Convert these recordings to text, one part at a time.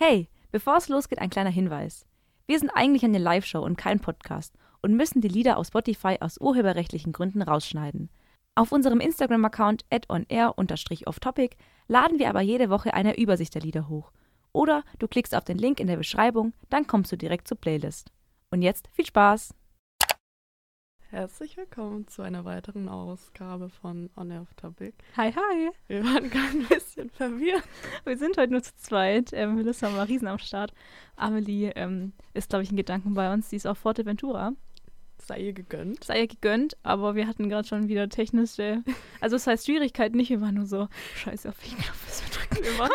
Hey, bevor es losgeht, ein kleiner Hinweis. Wir sind eigentlich eine Live-Show und kein Podcast und müssen die Lieder auf Spotify aus urheberrechtlichen Gründen rausschneiden. Auf unserem Instagram-Account onair-offtopic laden wir aber jede Woche eine Übersicht der Lieder hoch. Oder du klickst auf den Link in der Beschreibung, dann kommst du direkt zur Playlist. Und jetzt viel Spaß! Herzlich willkommen zu einer weiteren Ausgabe von On Air Off Topic. Hi, hi! Wir waren gerade ein bisschen verwirrt. Wir sind heute nur zu zweit. Ähm, Melissa war riesen am Start. Amelie ähm, ist, glaube ich, in Gedanken bei uns. Sie ist auf Forteventura. Sei ihr gegönnt. Sei ihr gegönnt, aber wir hatten gerade schon wieder technische. Also, es heißt Schwierigkeiten nicht. Wir waren nur so, Scheiße, auf welchen Knopf müssen wir drücken? Wir waren,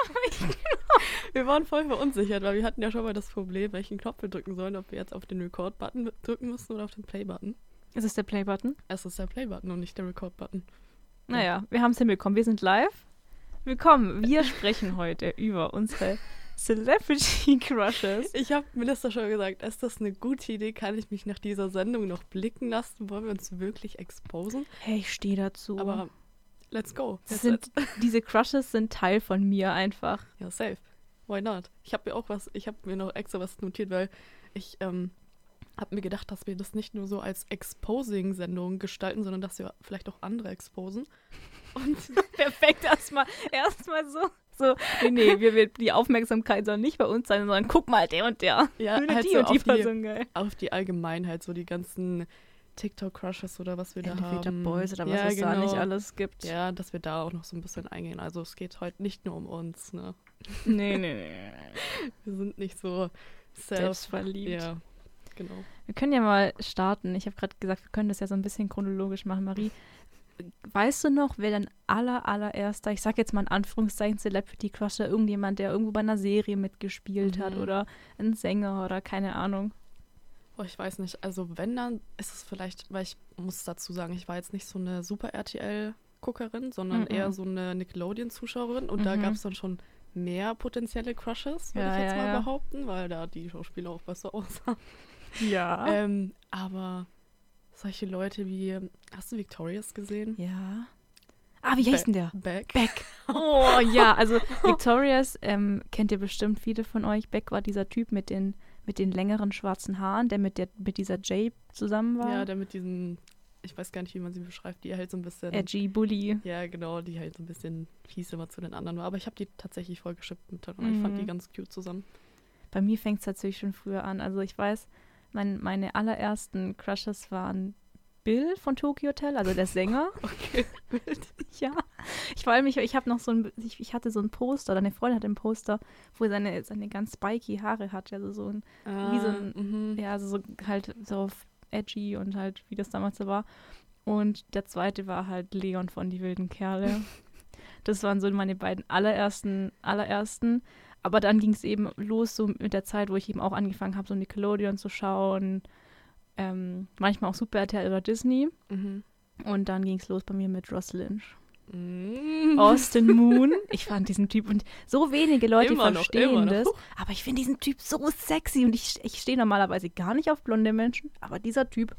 wir waren voll verunsichert, weil wir hatten ja schon mal das Problem, welchen Knopf wir drücken sollen, ob wir jetzt auf den Record-Button drücken müssen oder auf den Play-Button. Ist es der Play-Button? Es ist der Play-Button und nicht der Record-Button. Naja, wir haben es hinbekommen. Wir sind live. Willkommen. Wir sprechen heute über unsere Celebrity Crushes. Ich habe Minister schon gesagt, ist das eine gute Idee? Kann ich mich nach dieser Sendung noch blicken lassen? Wollen wir uns wirklich exposen? Hey, ich stehe dazu. Aber let's go. Sind, diese Crushes sind Teil von mir einfach. Ja, safe. Why not? Ich habe mir auch was, ich habe mir noch extra was notiert, weil ich ähm, habe mir gedacht, dass wir das nicht nur so als Exposing-Sendung gestalten, sondern dass wir vielleicht auch andere exposen. Und perfekt erstmal erstmal so so nee, nee, wir, wir, die Aufmerksamkeit soll nicht bei uns sein, sondern guck mal, der und der. Ja, halt die so und die Person geil. Auf die Allgemeinheit, so die ganzen TikTok-Crushes oder was wir Elevator da haben. Boys oder was ja, es genau. da nicht alles gibt. Ja, dass wir da auch noch so ein bisschen eingehen. Also es geht heute nicht nur um uns, ne? Nee, nee, nee. wir sind nicht so selbstverliebt. Ja, genau. Wir können ja mal starten. Ich habe gerade gesagt, wir können das ja so ein bisschen chronologisch machen. Marie, weißt du noch, wer dein aller, allererster, ich sag jetzt mal in Anführungszeichen, Celebrity Crusher, irgendjemand, der irgendwo bei einer Serie mitgespielt mhm. hat oder ein Sänger oder keine Ahnung? Oh, ich weiß nicht. Also wenn, dann ist es vielleicht, weil ich muss dazu sagen, ich war jetzt nicht so eine super RTL-Guckerin, sondern mhm. eher so eine Nickelodeon-Zuschauerin und mhm. da gab es dann schon mehr potenzielle Crushes, würde ja, ich jetzt ja, mal ja. behaupten, weil da die Schauspieler auch besser aussahen. Ja. Ähm, aber solche Leute wie, hast du Victorious gesehen? Ja. Ah, wie heißt denn der? Beck. Beck. Oh ja, also Victorious ähm, kennt ihr bestimmt viele von euch. Beck war dieser Typ mit den, mit den längeren schwarzen Haaren, der mit, der mit dieser Jay zusammen war. Ja, der mit diesen, ich weiß gar nicht, wie man sie beschreibt, die halt so ein bisschen. Edgy Bully. Ja, genau, die halt so ein bisschen fies immer zu den anderen war. Aber ich habe die tatsächlich voll geschippt miteinander. Mhm. Ich fand die ganz cute zusammen. Bei mir fängt es tatsächlich schon früher an. Also ich weiß, mein, meine allerersten Crushes waren Bill von Tokyo Hotel, also der Sänger. okay, Bild. ja. Ich freue mich, ich habe noch so ein, ich, ich, hatte so ein Poster, oder eine Freundin hatte ein Poster, wo er seine, seine ganz spiky Haare hat, also so ein, ah, wie so ein, mhm. ja, also so halt so edgy und halt, wie das damals so war. Und der zweite war halt Leon von Die wilden Kerle. das waren so meine beiden allerersten, allerersten. Aber dann ging es eben los, so mit der Zeit, wo ich eben auch angefangen habe, so Nickelodeon zu schauen. Ähm, manchmal auch Super RTL oder Disney. Mhm. Und dann ging es los bei mir mit Ross Lynch. Mhm. Austin Moon. Ich fand diesen Typ und so wenige Leute immer verstehen noch, das. Aber ich finde diesen Typ so sexy und ich, ich stehe normalerweise gar nicht auf blonde Menschen. Aber dieser Typ.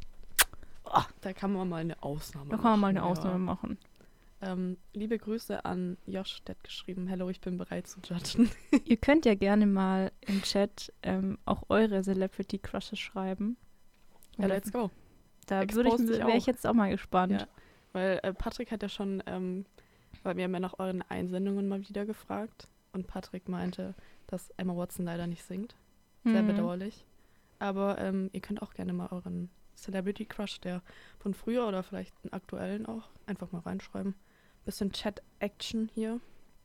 Oh, da kann man mal eine Ausnahme machen. Da kann man mal eine ja. Ausnahme machen. Ähm, liebe Grüße an Josh, der hat geschrieben, hello, ich bin bereit zu judgen. Ihr könnt ja gerne mal im Chat ähm, auch eure Celebrity Crushes schreiben. Ja, let's go. Da wäre ich jetzt auch mal gespannt. Ja, weil äh, Patrick hat ja schon, ähm, weil wir haben ja nach euren Einsendungen mal wieder gefragt und Patrick meinte, dass Emma Watson leider nicht singt. Sehr Mhm. bedauerlich. Aber ähm, ihr könnt auch gerne mal euren Celebrity Crush, der von früher oder vielleicht einen aktuellen auch, einfach mal reinschreiben. Bisschen Chat-Action hier.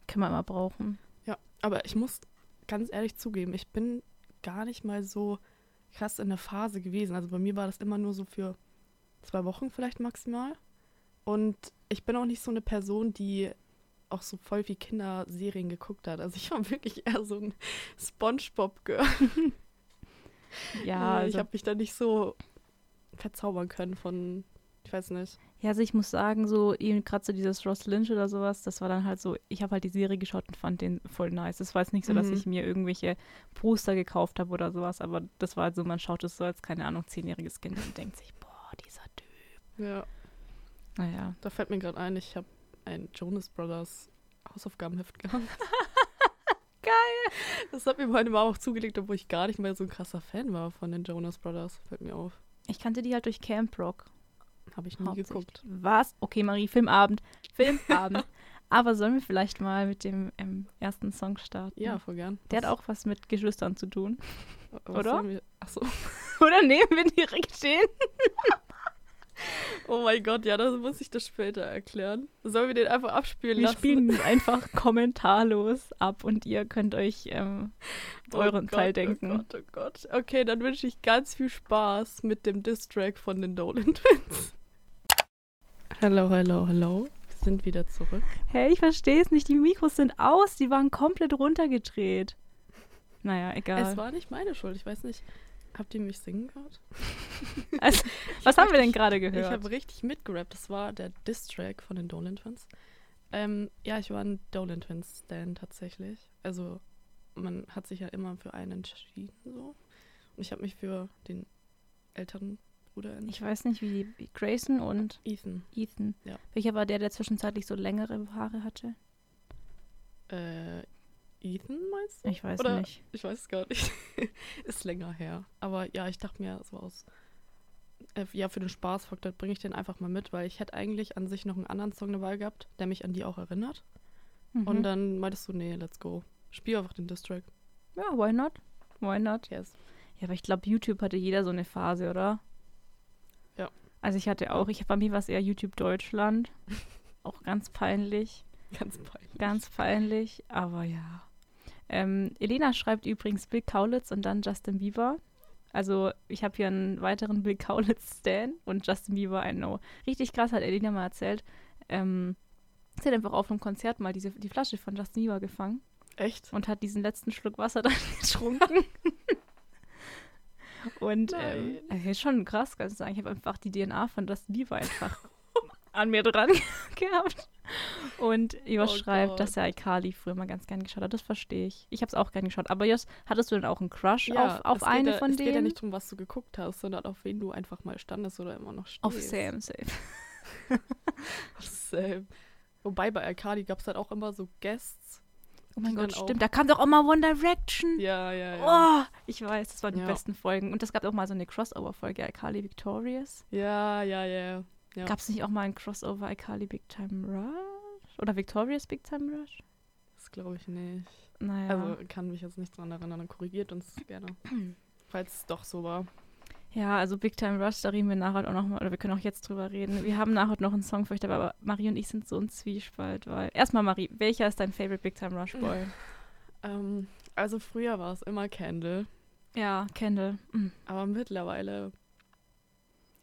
Kann man mal brauchen. Ja, aber ich muss ganz ehrlich zugeben, ich bin gar nicht mal so krass in der Phase gewesen. Also bei mir war das immer nur so für zwei Wochen vielleicht maximal. Und ich bin auch nicht so eine Person, die auch so voll wie Kinderserien geguckt hat. Also ich war wirklich eher so ein Spongebob-Girl. Ja, Äh, ich also, habe mich da nicht so verzaubern können von, ich weiß nicht. Ja, also ich muss sagen, so eben gerade so dieses Ross Lynch oder sowas, das war dann halt so, ich habe halt die Serie geschaut und fand den voll nice. Es war jetzt nicht so, dass Mhm. ich mir irgendwelche Poster gekauft habe oder sowas, aber das war halt so, man schaut es so als, keine Ahnung, zehnjähriges Kind und denkt sich, boah, dieser Typ. Ja, Naja. da fällt mir gerade ein, ich habe ein Jonas Brothers Hausaufgabenheft gehabt. geil. Das hat mir meine Mama auch zugelegt, obwohl ich gar nicht mehr so ein krasser Fan war von den Jonas Brothers. Fällt mir auf. Ich kannte die halt durch Camp Rock. Habe ich nie geguckt. Was? Okay, Marie, Filmabend. Filmabend. Aber sollen wir vielleicht mal mit dem ähm, ersten Song starten? Ja, voll gern. Der hat auch was mit Geschwistern zu tun. Was oder? Wir, achso. Oder nehmen wir direkt den? Oh mein Gott, ja, das muss ich das später erklären. Sollen wir den einfach abspielen Wir lassen? spielen ihn einfach kommentarlos ab und ihr könnt euch ähm, euren oh Teil Gott, denken. Oh Gott, oh Gott. Okay, dann wünsche ich ganz viel Spaß mit dem Distrack von den Dolan Twins. Hello, hello, hello. Wir sind wieder zurück. Hey, ich verstehe es nicht. Die Mikros sind aus. Die waren komplett runtergedreht. Naja, egal. Es war nicht meine Schuld, ich weiß nicht. Habt ihr mich singen gehört? Also, was hab haben wir denn gerade Ich gehört? habe richtig mitgerappt. Das war der Diss-Track von den Dolan Twins. Ähm, ja, ich war ein Dolan Twins Stan tatsächlich. Also man hat sich ja immer für einen entschieden so. Und ich habe mich für den älteren Entschieden. Ich weiß nicht, wie wie Grayson und Ethan. Ethan. Ja. Welcher war der, der zwischenzeitlich so längere Haare hatte? Äh, Ethan meinst du? Ich weiß Oder- nicht. Ich weiß es gar nicht. Ist länger her. Aber ja, ich dachte mir so aus. Äh, ja, für den Spaßfaktor bringe ich den einfach mal mit, weil ich hätte eigentlich an sich noch einen anderen Song dabei gehabt, der mich an die auch erinnert. Mhm. Und dann meintest du, nee, let's go. Spiel einfach den Distrack. ja, why not? Why not? Yes. Ja, aber ich glaube, YouTube hatte jeder so eine Phase, oder? Also ich hatte auch, ich bei mir war es eher YouTube Deutschland. auch ganz peinlich. Ganz peinlich. Ganz peinlich, aber ja. Ähm, Elena schreibt übrigens Bill Kaulitz und dann Justin Bieber. Also ich habe hier einen weiteren Bill Kaulitz-Stan und Justin Bieber, I know. Richtig krass hat Elena mal erzählt. Ähm, sie hat einfach auf einem Konzert mal diese, die Flasche von Justin Bieber gefangen Echt? und hat diesen letzten Schluck Wasser dann getrunken. Und ähm, äh, ist schon krass, kann ich sagen. Ich habe einfach die DNA von Justin Bieber einfach an mir dran gehabt. Und Jos Oh schreibt, Gott. dass er iCarly früher mal ganz gern geschaut hat. Das verstehe ich. Ich habe es auch gern geschaut. Aber Jos, hattest du denn auch einen Crush auf, auf es geht eine ja, von es denen? geht ja nicht darum, was du geguckt hast, sondern auf wen du einfach mal standest oder immer noch stehst. auf Sam, safe. Sam. Wobei bei Arcadi gab es halt auch immer so Guests. Oh mein Gott, dann auch- stimmt. Da kam doch auch mal One Direction. Ja, ja, ja. Oh, ich weiß, das waren die Ja. besten Folgen. Und es gab auch mal so eine Crossover-Folge, iCarly Victorious. Ja, ja, ja. Ja. Gab es nicht auch mal ein Crossover iCarly Big Time Rush? Oder Victorious Big Time Rush? Das glaube ich nicht. Naja. Also kann mich jetzt nicht dran erinnern. Dann korrigiert uns gerne. Falls es doch so war. Ja, also Big Time Rush, da reden wir nachher auch noch mal, oder wir können auch jetzt drüber reden. Wir haben nachher noch einen Song für euch dabei, aber Marie und ich sind so ein Zwiespalt, weil. Erstmal, Marie, welcher ist dein Favorite Big Time Rush Boy? Ähm, also früher war es immer Candle. ja, Kendall. Mm. Aber mittlerweile.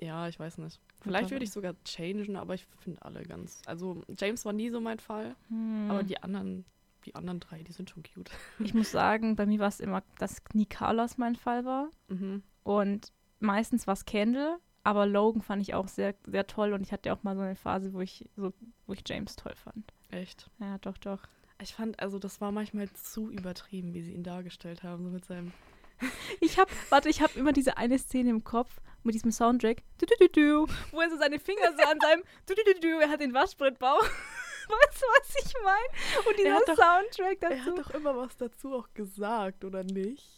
Ja, ich weiß nicht. Vielleicht würde ich sogar changen, aber ich finde alle ganz. Also James war nie so mein Fall. Hm. Aber die anderen, die anderen drei, die sind schon cute. ich muss sagen, bei mir war es immer, dass nie Carlos mein Fall war. Mhm. Und meistens war es Kendall, aber Logan fand ich auch sehr, sehr toll und ich hatte auch mal so eine Phase, wo ich so, wo ich James toll fand. Echt. Ja, doch, doch. Ich fand, also das war manchmal zu übertrieben, wie sie ihn dargestellt haben, so mit seinem. Ich hab, warte, ich habe immer diese eine Szene im Kopf mit diesem Soundtrack, du, du, du, wo er so seine Finger so an seinem, du, du, du, du, er hat den Waschbrettbauch. Weißt du, was ich meine? Und dieser Soundtrack Er dazu. hat doch immer was dazu auch gesagt, oder nicht?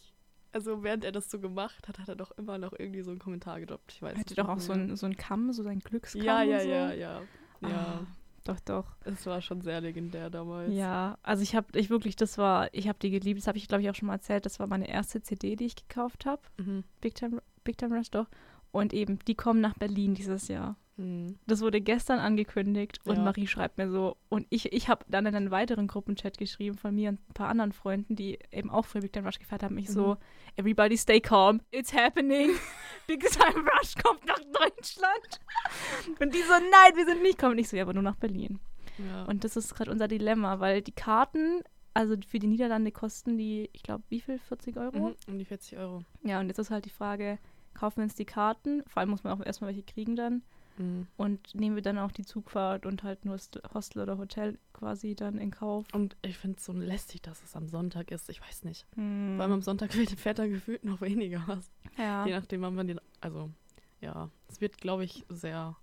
Also während er das so gemacht hat, hat er doch immer noch irgendwie so einen Kommentar gedroppt. Ich weiß er hatte doch auch mehr. so ein, so ein Kamm, so sein Glückskamm. Ja, ja, so. ja, ja. Ja, Ah, doch, doch. es war schon sehr legendär damals. Ja, also ich habe, ich wirklich, das war, ich habe die geliebt. Das habe ich, glaube ich, auch schon mal erzählt. Das war meine erste CD, die ich gekauft habe. Mhm. Big Time, Big Time Rush doch. Und eben, die kommen nach Berlin dieses Jahr. Mhm. Das wurde gestern angekündigt und Ja. Marie schreibt mir so. Und ich, ich habe dann in einen weiteren Gruppenchat geschrieben von mir und ein paar anderen Freunden, die eben auch für Big Time Rush gefeiert haben. Ich so, Mhm. everybody stay calm, it's happening. Big Time Rush kommt nach Deutschland. Und die so, nein, wir sind nicht kommen. Und ich so, ja, aber nur nach Berlin. Ja. Und das ist gerade unser Dilemma, weil die Karten, also für die Niederlande kosten die, ich glaube, wie viel? 40 Euro? mhm. um die 40 Euro. Ja, und jetzt ist halt die Frage, kaufen wir uns die Karten? Vor allem muss man auch erstmal welche kriegen dann. Mhm. Und nehmen wir dann auch die Zugfahrt und halt nur das Hostel oder Hotel quasi dann in Kauf. Und ich finde es so lästig, dass es am Sonntag ist. Ich weiß nicht. Hm. Vor allem am Sonntag fährt er gefühlt noch weniger was. ja, Je nachdem, wann man den. Also, ja. Es wird, glaube ich, sehr,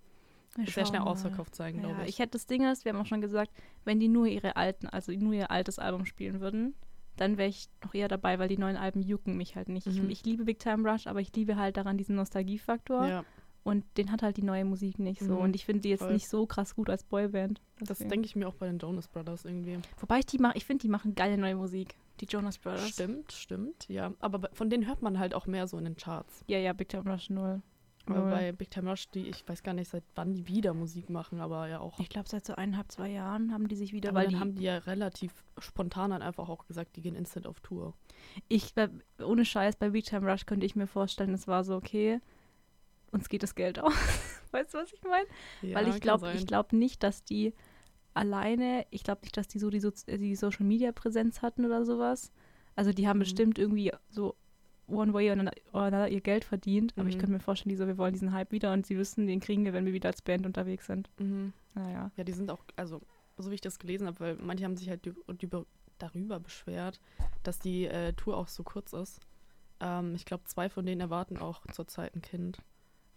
wir sehr schnell mal. ausverkauft sein, Ja, glaube ich ich. hätte das Ding ist, wir haben auch schon gesagt, wenn die nur ihre alten, also nur ihr altes Album spielen würden, dann wäre ich noch eher dabei, weil die neuen Alben jucken mich halt nicht. Mhm. Ich, ich liebe Big Time Rush, aber ich liebe halt daran diesen Nostalgiefaktor. Ja, Und den hat halt die neue Musik nicht so. Mhm, Und ich finde die jetzt voll. nicht so krass gut als Boyband. das Deswegen. denke ich mir auch bei den Jonas Brothers irgendwie. Wobei ich die mache, ich finde, die machen geile neue Musik. Die Jonas Brothers. Stimmt, stimmt, ja. Aber von denen hört man halt auch mehr so in den Charts. Ja, ja, Big Time Rush 0. Aber Null. bei Big Time Rush, die, ich weiß gar nicht, seit wann die wieder Musik machen, aber ja auch. Ich glaube, seit so eineinhalb, zwei Jahren haben die sich wieder, Aber weil die, haben die ja relativ spontan dann einfach auch gesagt, die gehen instant auf Tour. ich, ohne Scheiß, bei Big Time Rush könnte ich mir vorstellen, es war so, okay, uns geht das Geld aus. weißt du, was ich meine? Ja, Weil ich glaube, ich glaube nicht, dass die alleine, ich glaube nicht, dass die so die, Sozi- äh, die Social Media Präsenz hatten oder sowas. Also die haben Mhm. bestimmt irgendwie so one way or another, ihr Geld verdient, aber ich Mhm. könnte mir vorstellen, die so, wir wollen diesen Hype wieder und sie wissen, den kriegen wir, wenn wir wieder als Band unterwegs sind. Mhm. Naja. Ja, die sind auch, also so wie ich das gelesen habe, weil manche haben sich halt über, darüber beschwert, dass die äh, Tour auch so kurz ist. Ähm, ich glaube, zwei von denen erwarten auch zurzeit ein Kind.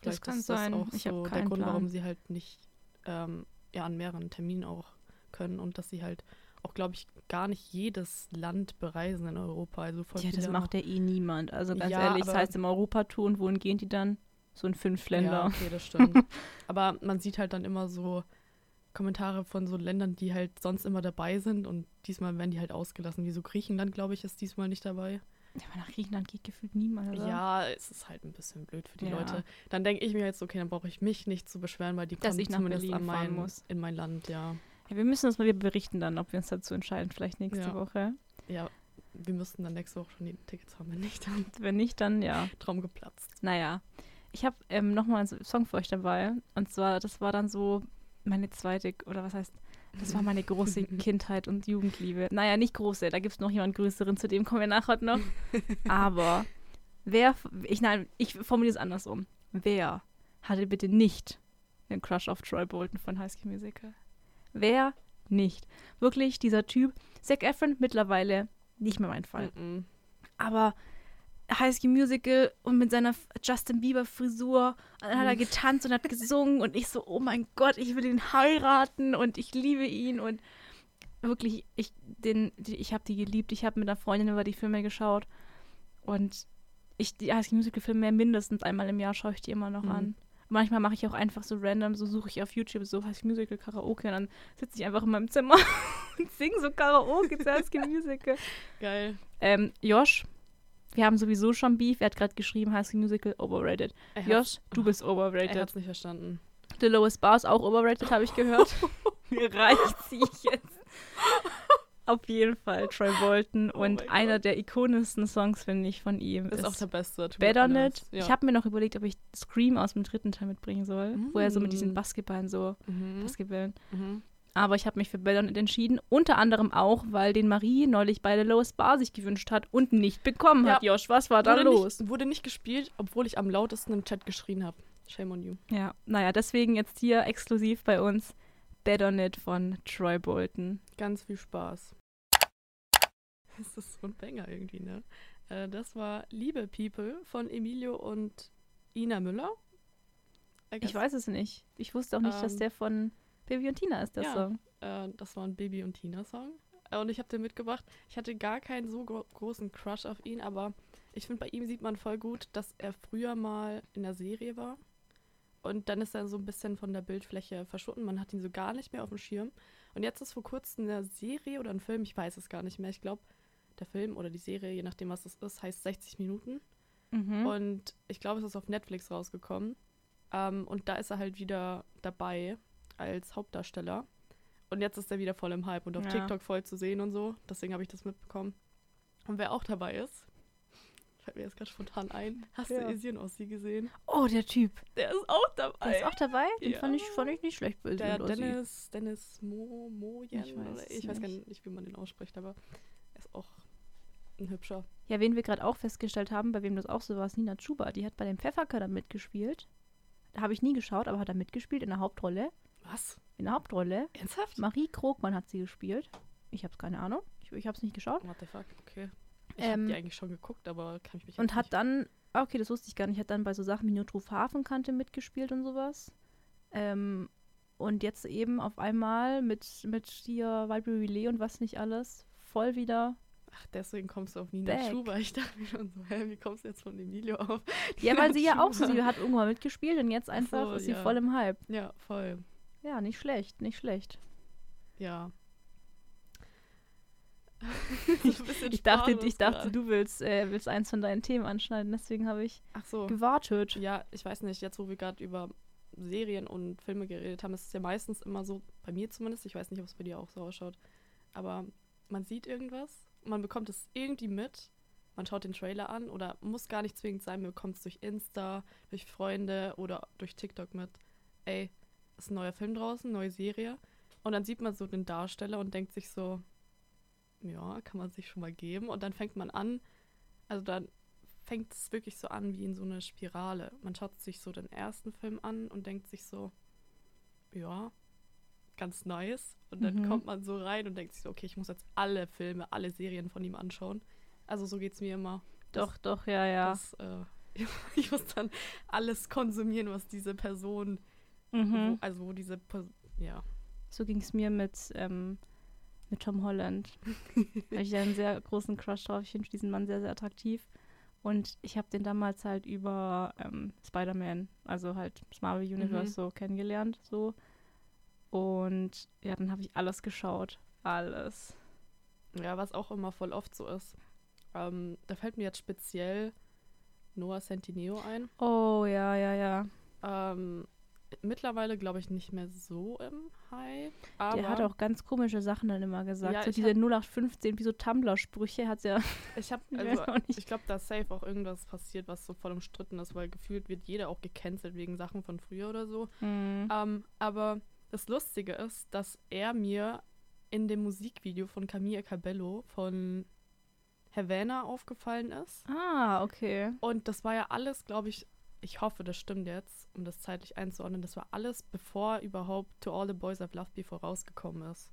Das Vielleicht kann ist sein. das auch Ich so der keinen Grund, Plan. warum sie halt nicht ähm, ja, an mehreren Terminen auch können und dass sie halt auch, glaube ich, gar nicht jedes Land bereisen in Europa. Also voll Ja, das macht ja eh niemand. Also ganz Ja, ehrlich, das heißt im Europatour und wohin gehen die dann? So in fünf Länder. Ja, okay, das stimmt. Aber man sieht halt dann immer so Kommentare von so Ländern, die halt sonst immer dabei sind und diesmal werden die halt ausgelassen. Wie so Griechenland, glaube ich, ist diesmal nicht dabei. Ja, aber nach Griechenland geht gefühlt niemand, oder? Ja, es ist halt ein bisschen blöd für die Ja. Leute. Dann denke ich mir jetzt, okay, dann brauche ich mich nicht zu beschweren, weil die Dass kommen ich nach zumindest Berlin an mein, muss. in mein Land, ja. ja. Wir müssen uns mal wieder berichten dann, ob wir uns dazu entscheiden, vielleicht nächste Ja. Woche. Ja, wir müssten dann nächste Woche schon die Tickets haben, wenn nicht, dann Wenn nicht, dann ja. Traum geplatzt. Naja. Ich habe ähm, nochmal einen Song für euch dabei. Und zwar, das war dann so meine zweite, oder was heißt, das war meine große Kindheit und Jugendliebe. Naja, nicht große, da gibt es noch jemand Größeren, zu dem kommen wir nachher noch. Aber wer, ich, nein, ich formuliere es andersrum. Wer hatte bitte nicht den Crush auf Troy Bolton von High School Musical? Wer nicht? Wirklich, dieser Typ, Zac Efron mittlerweile nicht mehr mein Fall. Mhm. Aber High School Musical und mit seiner Justin Bieber Frisur, und dann hat er Mhm. getanzt und hat gesungen und ich so, oh mein Gott, ich will ihn heiraten und ich liebe ihn und wirklich, ich den, die, ich habe die geliebt. Ich habe mit einer Freundin über die Filme geschaut und ich die High School Musical Filme mindestens einmal im Jahr schaue ich die immer noch Mhm. an. Manchmal mache ich auch einfach so random, so suche ich auf YouTube so High School Musical Karaoke und dann sitze ich einfach in meinem Zimmer und singe so Karaoke zu High School Musical. Geil. Ähm, Josh, wir haben sowieso schon Beef. Er hat gerade geschrieben, High School Musical overrated. Er hat's- Josh, du bist Er overrated. hat es nicht verstanden. The Lowest Bar ist auch overrated, habe ich gehört. Mir reicht sie jetzt. Auf jeden Fall Troy Bolton Oh und einer der ikonischsten Songs, finde ich, von ihm Ist, ist, auch der beste. Better honest. Net. Ja. Ich habe mir noch überlegt, ob ich Scream aus dem dritten Teil mitbringen soll, wo er so mit diesen Mm. Basketballen so mhm. Basketballen. Mhm. Aber ich habe mich für Better Net entschieden. Unter anderem auch, weil den Marie neulich bei The Lowest Bar sich gewünscht hat und nicht bekommen hat. Josh, was war da wurde los? Nicht, wurde nicht gespielt, obwohl ich am lautesten im Chat geschrien habe. Shame on you. Ja, naja, deswegen jetzt hier exklusiv bei uns Better Net von Troy Bolton. Ganz viel Spaß. Das ist so ein Banger irgendwie, ne? Äh, das war Liebe People von Emilio und Ina Müller. Ich weiß es nicht. Ich wusste auch nicht, dass Ähm, der von Baby und Tina ist, der ja. Song. Äh, das war ein Baby und Tina-Song. Äh, und ich habe den mitgebracht. Ich hatte gar keinen so gro großen Crush auf ihn, aber ich finde, bei ihm sieht man voll gut, dass er früher mal in der Serie war. Und dann ist er so ein bisschen von der Bildfläche verschwunden. Man hat ihn so gar nicht mehr auf dem Schirm. Und jetzt ist vor kurzem eine Serie oder ein Film, ich weiß es gar nicht mehr. Ich glaube, der Film oder die Serie, je nachdem, was es ist, heißt 60 Minuten. Mhm. Und ich glaube, es ist auf Netflix rausgekommen. Ähm, und da ist er halt wieder dabei als Hauptdarsteller. Und jetzt ist er wieder voll im Hype und auf Ja. TikTok voll zu sehen und so. Deswegen habe ich das mitbekommen. Und wer auch dabei ist, fällt mir jetzt gerade spontan ein. Hast Ja. du Isian Ossi gesehen? oh, der Typ. Der ist auch dabei. Der ist auch dabei? Den Ja. fand, ich, fand ich nicht schlecht bei der. Dennis, Dennis Mo, Mojen. Ich weiß ich weiß gar nicht. wie man den ausspricht, aber er ist auch ein hübscher. Ja, wen wir gerade auch festgestellt haben, bei wem das auch so war, ist Nina Chuba. Die hat bei dem Pfefferkörner mitgespielt. Da habe ich nie geschaut, aber hat er mitgespielt in der Hauptrolle. Was? In der Hauptrolle. Ernsthaft? Marie Krogmann hat sie gespielt. Ich habe keine Ahnung. Ich, ich habe es nicht geschaut. What the fuck? Okay. Ich Ähm, habe die eigentlich schon geguckt, aber kann ich mich Und hat nicht dann, ah, okay, das wusste ich gar nicht, hat dann bei so Sachen wie Notruf Hafenkante mitgespielt und sowas. Ähm, und jetzt eben auf einmal mit, mit hier Vibrary Relay und was nicht alles, voll wieder Ach, deswegen kommst du auf Nina Back. Schuber. Ich dachte mir schon so, hä, wie kommst du jetzt von Emilio auf? Ja, weil sie ja Nina auch so, Schuber. sie hat irgendwann mitgespielt und jetzt einfach so, ist sie ja. voll im Hype. Ja, voll. Ja, nicht schlecht, nicht schlecht. Ja. Bisschen Ich dachte, ich dachte, du willst, äh, willst eins von deinen Themen anschneiden, deswegen habe ich so. gewartet. Ja, ich weiß nicht, jetzt wo wir gerade über Serien und Filme geredet haben, ist es ja meistens immer so, bei mir zumindest, ich weiß nicht, ob es bei dir auch so ausschaut, aber man sieht irgendwas, man bekommt es irgendwie mit, man schaut den Trailer an oder muss gar nicht zwingend sein, man bekommt es durch Insta, durch Freunde oder durch TikTok mit, ey, ist ein neuer Film draußen, neue Serie und dann sieht man so den Darsteller und denkt sich so, ja, kann man sich schon mal geben und dann fängt man an, also dann fängt es wirklich so an wie in so eine Spirale. Man schaut sich so den ersten Film an und denkt sich so, ja, ganz nice. Und dann Mhm. kommt man so rein und denkt sich so, okay, ich muss jetzt alle Filme, alle Serien von ihm anschauen. Also so geht es mir immer. Doch, doch, ja, ja. Das, äh, ich muss dann alles konsumieren, was diese Person, Mhm. wo, also wo diese Person, ja. So ging es mir mit, ähm, mit Tom Holland. da habe ich einen sehr großen Crush drauf. Ich finde diesen Mann sehr, sehr attraktiv. Und ich habe den damals halt über ähm, Spider-Man, also halt das Marvel Universe Mhm. so kennengelernt. So. Und ja, dann habe ich alles geschaut. Alles. Ja, was auch immer voll oft so ist. Ähm, da fällt mir jetzt speziell Noah Centineo ein. Oh, ja, ja, ja. Ähm, mittlerweile glaube ich nicht mehr so im Hype. Aber Der hat auch ganz komische Sachen dann immer gesagt. Ja, so diese hab- 0815, wie so Tumblr-Sprüche hat ja. ich habe also ich glaube, da ist safe auch irgendwas passiert, was so voll umstritten ist, weil gefühlt wird jeder auch gecancelt wegen Sachen von früher oder so. Hm. Ähm, aber das Lustige ist, dass er mir in dem Musikvideo von Camilla Cabello von Havana aufgefallen ist. Ah, okay. Und das war ja alles, glaube ich, ich hoffe, das stimmt jetzt, um das zeitlich einzuordnen, das war alles, bevor überhaupt To All the Boys I've Loved Before rausgekommen ist.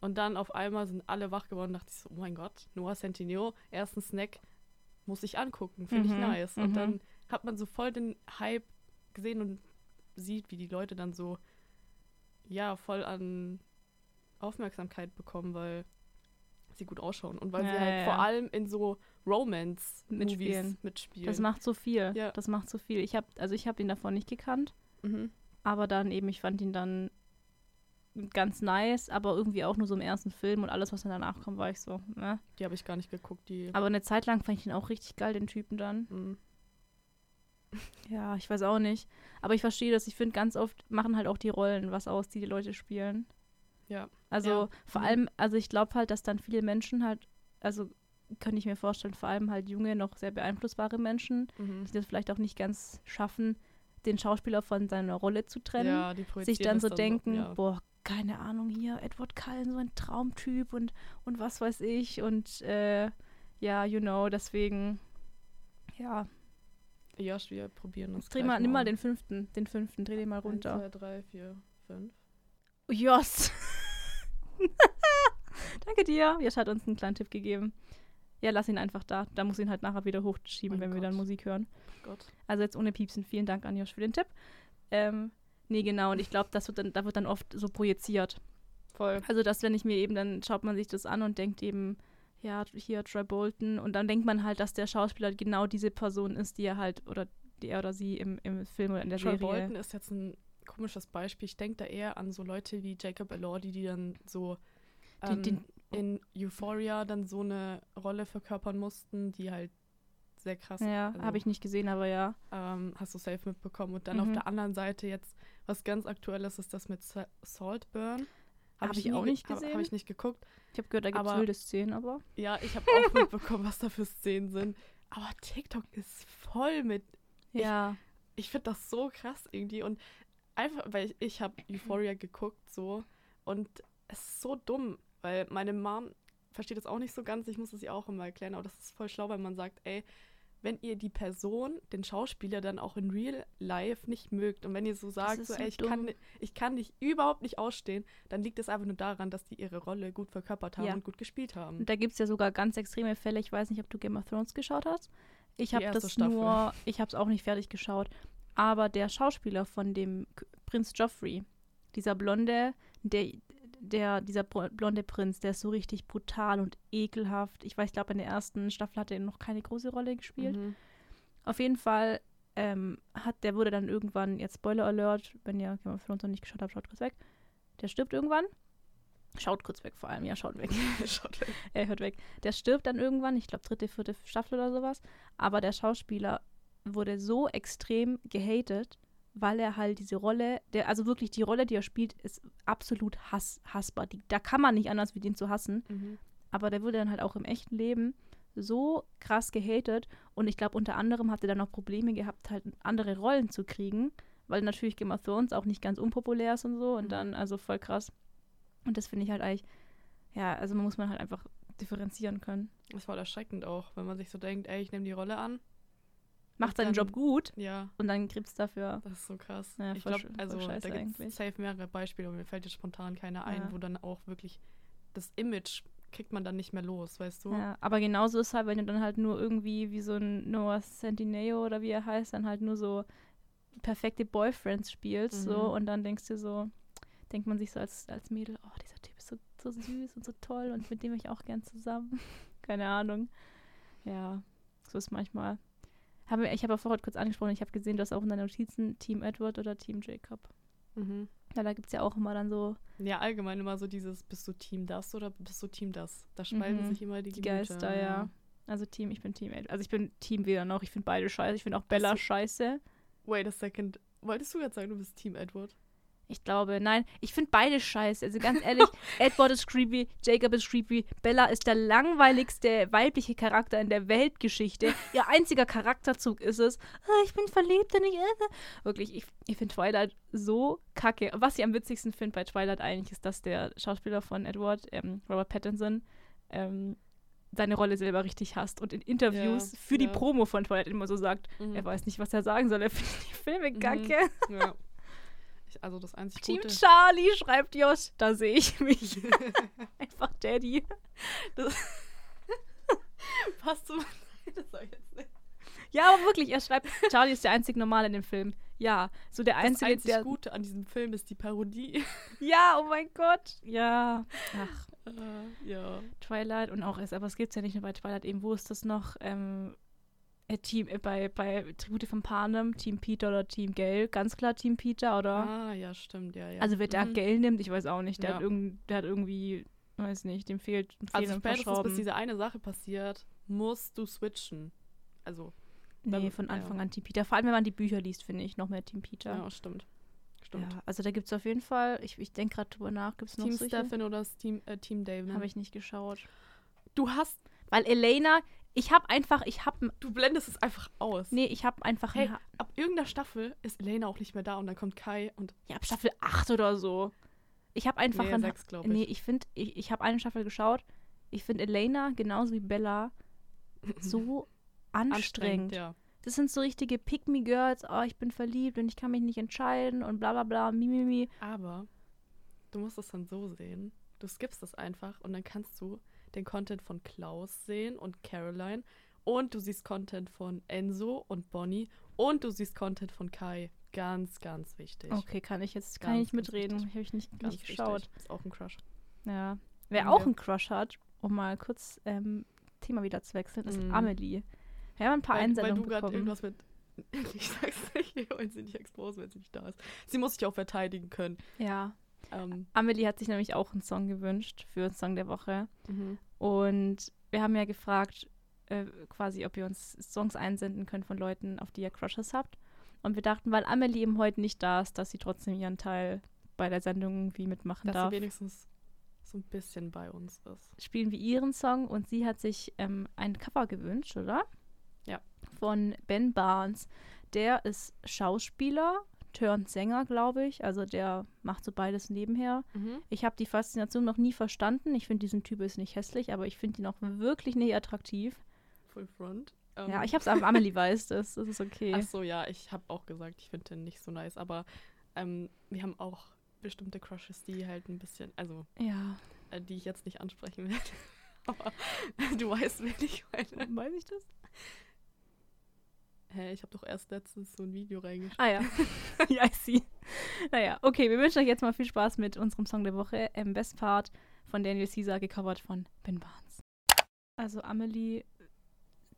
Und dann auf einmal sind alle wach geworden und dachte ich so, oh mein Gott, Noah Centineo, ersten Snack, muss ich angucken, finde ich Mhm, nice. mhm. Und dann hat man so voll den Hype gesehen und sieht, wie die Leute dann so, ja, voll an Aufmerksamkeit bekommen, weil sie gut ausschauen und weil Ja, sie halt ja, vor allem in so Romance-Movies Mitspielen. mitspielen. Das macht so viel. Ja. Das macht so viel. Ich habe, also ich habe ihn davon nicht gekannt, Mhm. aber dann eben, ich fand ihn dann ganz nice, aber irgendwie auch nur so im ersten Film und alles, was dann danach kommt, war ich so, ne? Die habe ich gar nicht geguckt, die. Aber eine Zeit lang fand ich ihn auch richtig geil, den Typen dann. Mhm. Ja, ich weiß auch nicht. Aber ich verstehe das. Ich finde, ganz oft machen halt auch die Rollen was aus, die die Leute spielen. Ja. Also Ja. vor Mhm. allem, also ich glaube halt, dass dann viele Menschen halt, also könnte ich mir vorstellen, vor allem halt junge, noch sehr beeinflussbare Menschen, Mhm. die das vielleicht auch nicht ganz schaffen, den Schauspieler von seiner Rolle zu trennen, Ja, sich dann so denken, ja. boah, keine Ahnung hier, Edward Cullen, so ein Traumtyp und, und was weiß ich und äh, ja, you know, deswegen, ja, Ja, wir probieren das. dreh mal, nimm mal den fünften, den fünften, dreh den mal runter. 1, 2, 3, 4, 5. Jos. Danke dir. Josh hat uns einen kleinen Tipp gegeben. Ja, lass ihn einfach da. Da muss ihn halt nachher wieder hochschieben, Mein wenn wir dann Gott. Musik hören. Gott. Also jetzt ohne Piepsen. Vielen Dank an Josh für den Tipp. Ähm, nee, genau. Und ich glaube, das wird dann, da wird dann oft so projiziert. Voll. Also, dass wenn ich mir eben, dann schaut man sich das an und denkt eben, ja, hier Troy Bolton. Und dann denkt man halt, dass der Schauspieler genau diese Person ist, die er halt, oder die er oder sie im, im Film oder in der Troy Serie. Bolton ist jetzt ein komisches Beispiel. Ich denke da eher an so Leute wie Jacob Elordi, die dann so Den- ähm, den- in Euphoria dann so eine Rolle verkörpern mussten, die halt sehr krass Ja, also, habe ich nicht gesehen, aber ja. ähm, hast du safe mitbekommen. Und dann auf Mhm. der anderen Seite jetzt, was ganz aktuelles ist das mit Sa Saltburn. Hab ich nie auch nicht hab- gesehen. Habe ich nicht geguckt. Ich habe gehört, da gibt es wilde Szenen, aber. Ja, ich habe auch mitbekommen, was da für Szenen sind. Aber TikTok ist voll mit. Ich- Ja. Ich finde das so krass irgendwie. Und einfach, weil ich, ich habe Euphoria geguckt so. Und es ist so dumm, weil meine Mom versteht das auch nicht so ganz. Ich muss es ihr auch immer erklären. Aber das ist voll schlau, wenn man sagt, ey, wenn ihr die Person, den Schauspieler dann auch in Real Life nicht mögt und wenn ihr so sagt, so, ey, ich dumm. kann, ich kann dich überhaupt nicht ausstehen, dann liegt es einfach nur daran, dass die ihre Rolle gut verkörpert haben Ja. und gut gespielt haben. Und da gibt es ja sogar ganz extreme Fälle. Ich weiß nicht, ob du Game of Thrones geschaut hast. Ich habe das Staffel. nur, ich habe es auch nicht fertig geschaut. Aber der Schauspieler von dem Prinz Joffrey, dieser Blonde, der, der, dieser blonde Prinz, der ist so richtig brutal und ekelhaft. Ich weiß, ich glaube, in der ersten Staffel hat er noch keine große Rolle gespielt. Mhm. Auf jeden Fall ähm, hat, der wurde dann irgendwann, jetzt Spoiler Alert, wenn ihr Game of Thrones noch nicht geschaut habt, schaut kurz weg. Der stirbt irgendwann. Schaut kurz weg vor allem, ja, schaut weg. Schaut weg. er hört weg. Der stirbt dann irgendwann, ich glaube dritte, vierte Staffel oder sowas. Aber der Schauspieler wurde so extrem gehatet, weil er halt diese Rolle, der, also wirklich die Rolle, die er spielt, ist absolut hass, hassbar. Die, da kann man nicht anders, wie den zu hassen. Mhm. Aber der wurde dann halt auch im echten Leben so krass gehatet. Und ich glaube, unter anderem hat er dann auch Probleme gehabt, halt andere Rollen zu kriegen, weil natürlich Game of Thrones auch nicht ganz unpopulär ist und so. Und Mhm. dann, also voll krass. Und das finde ich halt eigentlich, ja, also man muss man halt einfach differenzieren können. Das war erschreckend auch, wenn man sich so denkt, ey, ich nehme die Rolle an. Macht seinen dann- Job gut Ja, und dann es dafür. das ist so krass. Ja, ich glaube, also da gibt es safe mehrere Beispiele, aber mir fällt jetzt spontan keiner ein, Ja. wo dann auch wirklich das Image kriegt man dann nicht mehr los, weißt du? Ja, aber genauso ist halt, wenn du dann halt nur irgendwie wie so ein Noah Centineo oder wie er heißt, dann halt nur so perfekte Boyfriends spielst so Mhm. und dann denkst du so, denkt man sich so als, als Mädel, oh, dieser Typ ist so, so süß und so toll und mit dem ich auch gern zusammen. Keine Ahnung. Ja, so ist manchmal. Habe, ich habe auch vorher kurz angesprochen, ich habe gesehen, du hast auch in deinen Notizen Team Edward oder Team Jacob. Mhm. Ja, da gibt es ja auch immer dann so Ja, allgemein immer so dieses, bist du Team das oder bist du Team das? Da spalten Mhm. sich immer die, die Gemüter. Geister, ja. Also Team, ich bin Team Edward. Also ich bin Team weder noch, ich finde beide scheiße. Ich finde auch Bella so. scheiße. Wait a second. Wolltest du jetzt sagen, du bist Team Edward? Ich glaube, nein, ich finde beide scheiße. Also ganz ehrlich, Edward ist creepy, Jacob ist creepy, Bella ist der langweiligste weibliche Charakter in der Weltgeschichte. Ihr einziger Charakterzug ist es, "Ah, ich bin verliebt in ich Wirklich, ich, ich finde Twilight so kacke. Was ich am witzigsten finde bei Twilight eigentlich ist, dass der Schauspieler von Edward, ähm, Robert Pattinson, ähm, seine Rolle selber richtig hasst und in Interviews Ja, für die ja. Promo von Twilight immer so sagt, Mhm. er weiß nicht, was er sagen soll, er findet die Filme Mhm. kacke. Ja. Also das einzig Team Gute. Charlie, schreibt Josh. Da sehe ich mich. Einfach Daddy. Passt so. das sag ich jetzt nicht. Ja, aber wirklich, er schreibt, Charlie ist der einzig Normale in dem Film. Ja, so der Das einzige, einzig der. Gute an diesem Film ist die Parodie. Ja, oh mein Gott. Ja. Ach, Äh, ja. Twilight und auch es, aber es gibt es ja nicht nur bei Twilight eben. Wo ist das noch? Ähm, äh, Team, äh, bei, bei Tribute von Panem, Team Peter oder Team Gale? Ganz klar Team Peter, oder? Ah, ja, stimmt, ja, ja. Also wer da Mhm. Gale nimmt, ich weiß auch nicht. Der, Ja. hat, irgend, der hat irgendwie, weiß nicht, dem fehlt, Also ein paar spätestens bis diese eine Sache passiert, musst du switchen. Also, Nee, von ja. Anfang an Team Peter. Vor allem, wenn man die Bücher liest, finde ich, noch mehr Team Peter. ja, stimmt. Stimmt. Ja, also da gibt es auf jeden Fall, ich, ich denke gerade drüber nach, gibt es noch Team solche? Stefan oder Team, äh, Team Dave. Habe ich nicht geschaut. Du hast, Weil Elena, ich habe einfach, ich habe, du blendest es einfach aus. nee, ich habe einfach, Hey, ein ab irgendeiner Staffel ist Elena auch nicht mehr da und dann kommt Kai und ja, ab Staffel 8 oder so. Ich habe einfach, nee, ein, sechs, glaube ich. nee, ich finde, ich, ich habe eine Staffel geschaut. Ich finde Elena genauso wie Bella so anstrengend. ja. Das sind so richtige Pick-me-Girls, oh, ich bin verliebt und ich kann mich nicht entscheiden und bla bla bla, mimimi. Aber du musst es dann so sehen. Du skippst das einfach und dann kannst du den Content von Klaus sehen und Caroline und du siehst Content von Enzo und Bonnie und du siehst Content von Kai. Ganz, ganz wichtig. Okay, kann ich jetzt, kann Ganz, ich mitreden. Habe ich nicht, Ganz nicht geschaut. wichtig. Ist auch ein Crush. Ja. Wer Haben auch einen Crush hat, um mal kurz ähm, Thema wieder zu wechseln, ist Mhm. Amelie. Wir haben ein paar weil, weil Einsendungen du gerade irgendwas mit. Ich sag's nicht, wir wollen sie nicht exposen, wenn sie nicht da ist. Sie muss sich auch verteidigen können. Ja. Ähm, Amelie hat sich nämlich auch einen Song gewünscht für den Song der Woche. mhm. Und wir haben ja gefragt, äh, quasi, ob ihr uns Songs einsenden könnt von Leuten, auf die ihr Crushes habt. Und wir dachten, weil Amelie eben heute nicht da ist, dass sie trotzdem ihren Teil bei der Sendung irgendwie mitmachen Dass darf. sie wenigstens so ein bisschen bei uns ist. spielen wir ihren Song und sie hat sich ähm, ein Cover gewünscht, oder? Ja. Von Ben Barnes. Der ist Schauspieler, turnt Sänger, glaube ich. Also der macht so beides nebenher. Mhm. Ich habe die Faszination noch nie verstanden. Ich finde diesen Typ ist nicht hässlich, aber ich finde ihn auch wirklich nicht attraktiv. Full Front. Ähm, Ja, ich habe es am Amelie weiß das. Das ist okay. Ach so, ja, ich habe auch gesagt, ich finde den nicht so nice, aber ähm, wir haben auch bestimmte Crushes, die halt ein bisschen, also Ja. äh, die ich jetzt nicht ansprechen werde. aber du weißt, wen ich meine. Weiß ich das? Hä, ich habe doch erst letztens so ein Video reingeschrieben. Ah ja. ja, I see. Naja, okay, wir wünschen euch jetzt mal viel Spaß mit unserem Song der Woche. Im Best Part von Daniel Caesar, gecovert von Ben Barnes. Also Amelie,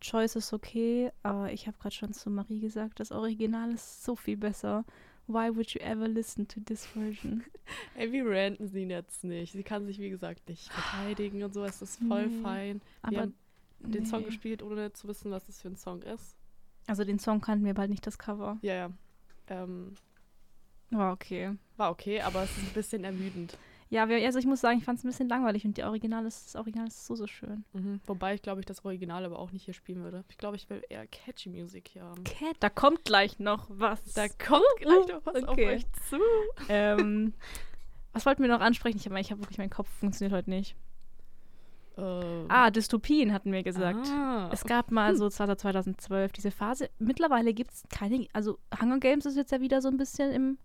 Choice ist okay, aber ich habe gerade schon zu Marie gesagt, das Original ist so viel besser. Why would you ever listen to this version? Ey, wir ranten sie jetzt nicht. Sie kann sich, wie gesagt, nicht verteidigen und so. Es ist voll Nee, fein. aber wir haben den Song nee. gespielt, ohne zu wissen, was das für ein Song ist. Also den Song kannten wir bald nicht, das Cover. Ja, ja. Ähm, War okay. war okay, aber es ist ein bisschen ermüdend. Ja, also ich muss sagen, ich fand es ein bisschen langweilig und die Original ist, das Original ist so, so schön. Mhm. Wobei ich glaube, ich das Original aber auch nicht hier spielen würde. Ich glaube, ich will eher catchy Musik hier haben. Cat, da kommt gleich noch was. Da kommt gleich noch was auf okay. euch zu. ähm, was wollten wir noch ansprechen? Ich habe ich hab wirklich, mein Kopf funktioniert heute nicht. Ähm, Ah, Dystopien hatten wir gesagt. ah. Es gab mal so 2012 diese Phase. Mittlerweile gibt es keine, also Hunger Games ist jetzt ja wieder so ein bisschen im,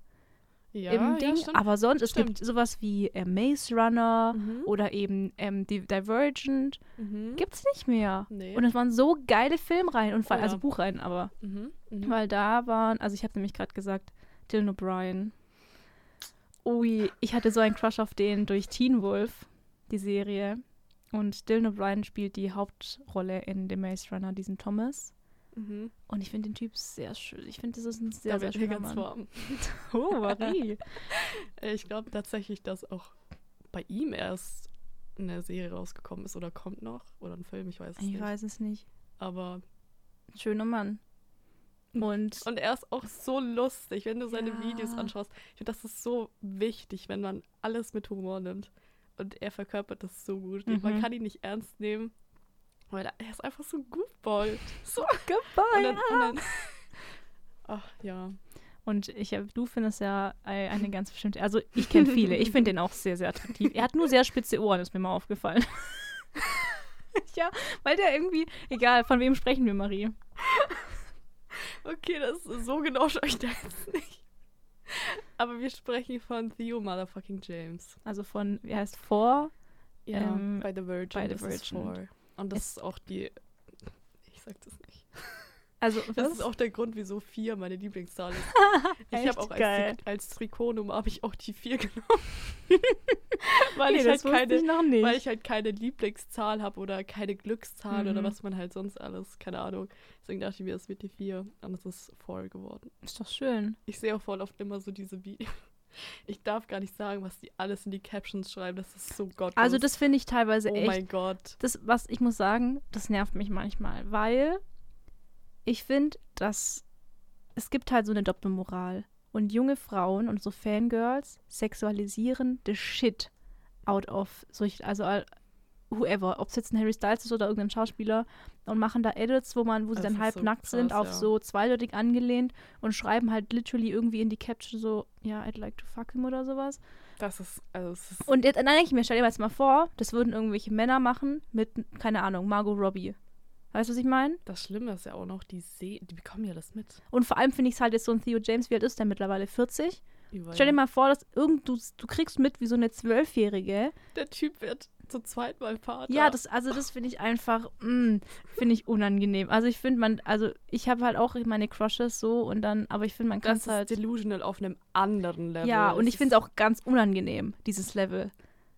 ja, im Ding, Ja, aber sonst, es Stimmt. gibt sowas wie äh, Maze Runner Mhm. oder eben ähm, Di- Divergent. Mhm. Gibt's nicht mehr. Nee. Und es waren so geile Filmreihen und vor- Oh ja. also Buchreihen, aber Mhm. Mhm. weil da waren, also ich habe nämlich gerade gesagt, Dylan O'Brien. Ui, ich hatte so einen Crush auf den durch Teen Wolf, die Serie. Und Dylan O'Brien spielt die Hauptrolle in The Maze Runner, diesen Thomas. Mhm. Und ich finde den Typ sehr schön. Ich finde, das ist ein sehr, Da sehr schöner ganz Mann. warm. Oh, Marie. Ich glaube tatsächlich, dass auch bei ihm erst eine Serie rausgekommen ist oder kommt noch. Oder ein Film, ich weiß es ich nicht. weiß es nicht. Aber. Schöner Mann. Und Und er ist auch so lustig, wenn du seine Ja. Videos anschaust. Ich finde, das ist so wichtig, wenn man alles mit Humor nimmt. Und er verkörpert das so gut. Man Mhm. kann ihn nicht ernst nehmen. Weil er ist einfach so ein Goofball. So. Und goodbye. dann, und dann, ach ja. Und ich, du findest ja ei- eine ganz bestimmte, also ich kenne viele, ich finde den auch sehr, sehr attraktiv. Er hat nur sehr spitze Ohren, ist mir mal aufgefallen. ja, weil der irgendwie, egal, von wem sprechen wir, Marie? Okay, das ist so genau schaue ich da jetzt nicht. Aber wir sprechen von Theo Motherfucking James. Also von, wie heißt vor? Ja, Ähm, bei The Virgin. bei The Virgin. Und das Es- ist auch die. Ich sag das nicht. Also, Das was? ist auch der Grund, wieso 4 meine Lieblingszahl ist. Ich habe auch als, als Trikotnummer habe ich auch die 4 genommen. weil, Nee, ich halt keine, ich weil ich halt keine Lieblingszahl habe oder keine Glückszahl oder Mhm. was man halt sonst alles, keine Ahnung. Deswegen dachte ich mir, es wird die 4 und es ist voll geworden. ist doch schön. Ich sehe auch voll oft immer so diese Videos. Ich darf gar nicht sagen, was die alles in die Captions schreiben. Das ist so gottlos. Also das finde ich teilweise Oh echt mein Gott. das, was ich muss sagen, das nervt mich manchmal, weil ich finde, dass es gibt halt so eine Doppelmoral. Und junge Frauen und so Fangirls sexualisieren the shit out of solch, also whoever, ob es jetzt ein Harry Styles ist oder irgendein Schauspieler und machen da Edits, wo man, wo sie Das dann halb so nackt sind, krass, auf ja. so zweideutig angelehnt und schreiben halt literally irgendwie in die Caption so, ja, I'd like to fuck him oder sowas. Das ist, also es ist. Und jetzt, denke ich mir, stell dir mal jetzt mal vor, das würden irgendwelche Männer machen mit, keine Ahnung, Margot Robbie. Weißt du, was ich meine? Das Schlimme ist ja auch noch, die sehen, die bekommen ja das mit. Und vor allem finde ich es halt jetzt so ein Theo James, wie alt ist der mittlerweile? 40? Überall. Stell dir mal vor, dass irgend, du, du kriegst mit, wie so eine Zwölfjährige. Der Typ wird zum zweiten Mal Vater. Ja, das, also das finde ich einfach, mm, finde ich unangenehm. Also ich finde man, also ich habe halt auch meine Crushes so und dann, aber ich finde, man kann es halt. delusional auf einem anderen Level. Ja, und ich finde es auch ganz unangenehm, dieses Level.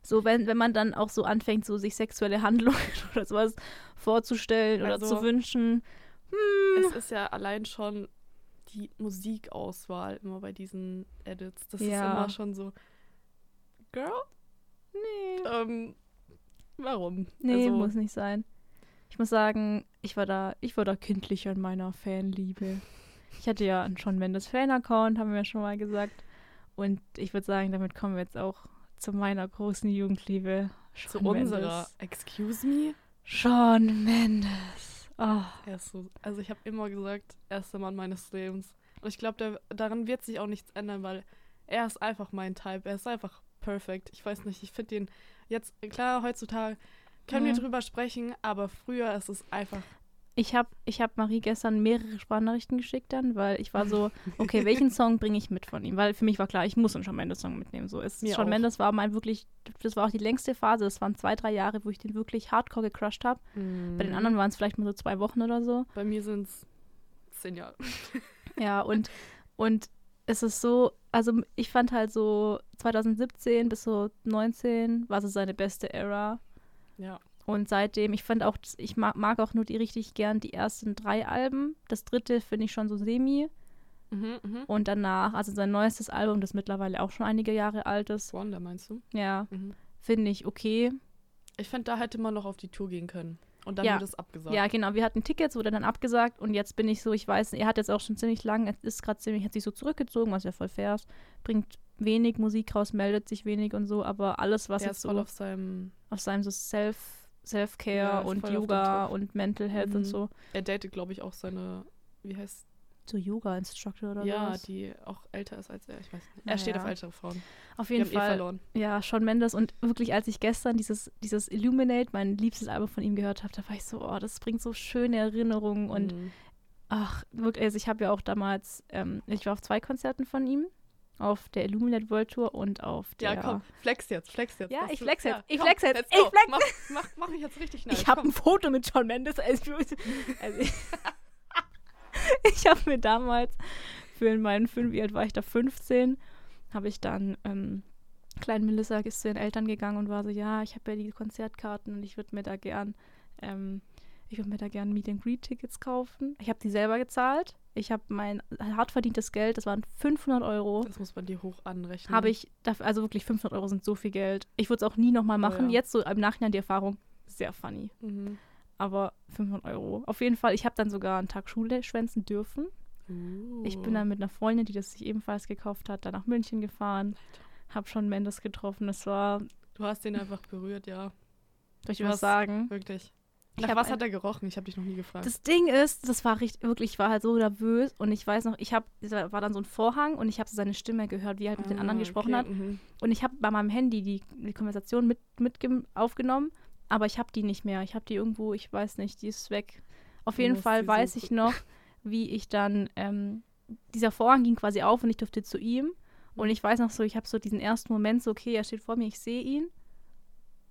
So, wenn, wenn man dann auch so anfängt, so sich sexuelle Handlungen oder sowas vorzustellen oder Also- zu wünschen. Hm, Es ist ja allein schon die Musikauswahl immer bei diesen Edits. Das Ja. ist immer schon so. Girl? nee. Ähm, warum? Nee, also, muss nicht sein. Ich muss sagen, ich war da, ich war da kindlich an meiner Fanliebe. Ich hatte ja einen Shawn Mendes Fan-Account, haben wir ja schon mal gesagt. Und ich würde sagen, damit kommen wir jetzt auch zu meiner großen Jugendliebe. zu Shawn unserer. Mendes. Excuse me? Shawn Mendes. Oh, Er ist so, also ich habe immer gesagt, er ist der Mann meines Lebens. Und ich glaube, daran wird sich auch nichts ändern, weil er ist einfach mein Type. Er ist einfach perfekt. Ich weiß nicht, ich finde den jetzt, klar, heutzutage können Mhm. wir drüber sprechen, aber früher ist es einfach. Ich habe ich hab Marie gestern mehrere Sprachnachrichten geschickt dann, weil ich war so, okay, welchen Song bringe ich mit von ihm? Weil für mich war klar, ich muss einen Shawn Mendes Song mitnehmen. So ist Mir Shawn auch. Mendes war mein wirklich, das war auch die längste Phase. Das waren zwei, drei Jahre, wo ich den wirklich hardcore gecrushed habe. Bei den anderen waren es vielleicht mal so zwei Wochen oder so. Bei mir sind es zehn Jahre. Ja, und, und es ist so, also ich fand halt so 2017 bis so 19 war so seine beste Era. Ja. Und seitdem, ich fand auch, ich mag, mag auch nur die richtig gern die ersten drei Alben. Das dritte finde ich schon so semi. Mhm, mhm. Und danach, also sein neuestes Album, das mittlerweile auch schon einige Jahre alt ist, Wonder meinst du? ja, Mhm. finde ich okay. Ich finde, da hätte man noch auf die Tour gehen können. Und dann Ja. wird es abgesagt. Ja, genau. Wir hatten Tickets, wurde dann abgesagt und jetzt bin ich so, ich weiß, er hat jetzt auch schon ziemlich lang, es ist gerade ziemlich, hat sich so zurückgezogen, was ja voll fair ist, bringt wenig Musik raus, meldet sich wenig und so, aber alles, was er jetzt ist so voll auf, auf seinem. seinem so Self, Self-Care Ja, und Yoga und Mental Health und Mhm. so, Er datet, glaube ich, auch seine. Wie heißt so Yoga-Instructor oder Ja, was. die auch älter ist als er. Ich weiß nicht. Er steht ja. auf ältere Frauen. Auf Die jeden eh Fall. verloren. Ja, Shawn Mendes und wirklich, als ich gestern dieses, dieses Illuminate, mein liebstes Album von ihm gehört habe, da war ich so, oh, das bringt so schöne Erinnerungen und Mhm. ach, wirklich, also ich habe ja auch damals, ähm, ich war auf zwei Konzerten von ihm, auf der Illuminate World Tour und auf der... Ja, komm, flex jetzt, flex jetzt. Ja, ich flex jetzt, ich komm, flex jetzt, let's ich flex. Mach, mach, mach ich jetzt richtig nice. ich habe komm. ein Foto mit Shawn Mendes. Also, also ich ich habe mir damals für meinen fünf, wie alt war ich da, 15, habe ich dann ähm, kleinen Melissa ist zu den Eltern gegangen und war so, ja, ich habe ja die Konzertkarten und ich würde mir da gern, ähm, ich würde mir da gern Meet and Greet Tickets kaufen. Ich habe die selber gezahlt. Ich habe mein hart verdientes Geld, das waren 500 Euro. Das muss man dir hoch anrechnen. Habe ich, dafür, also wirklich 500 Euro sind so viel Geld. Ich würde es auch nie nochmal machen. Oh ja. Jetzt so im Nachhinein die Erfahrung, sehr funny. Mhm. Aber 500 Euro. Auf jeden Fall, ich habe dann sogar einen Tag Schule schwänzen dürfen. Ich bin Uh. dann mit einer Freundin, die das sich ebenfalls gekauft hat, dann nach München gefahren. Habe schon Mendes getroffen. Das war, Du hast den einfach berührt, ja. soll ich was sagen? Wirklich. Nach was hat er gerochen? Ich habe dich noch nie gefragt. Das Ding ist, das war richtig, wirklich, ich war halt so nervös und ich weiß noch, ich habe, da war dann so ein Vorhang und ich habe so seine Stimme gehört, wie er halt mit den anderen Ah, gesprochen okay, hat. mhm. Und ich habe bei meinem Handy die, die Konversation mit, mit aufgenommen, aber ich habe die nicht mehr. Ich habe die irgendwo, ich weiß nicht, die ist weg. Auf Du jeden Fall weiß suchen. ich noch, wie ich dann, ähm, dieser Vorhang ging quasi auf und ich durfte zu ihm. Und ich weiß noch so, ich habe so diesen ersten Moment so, okay, er steht vor mir, ich sehe ihn.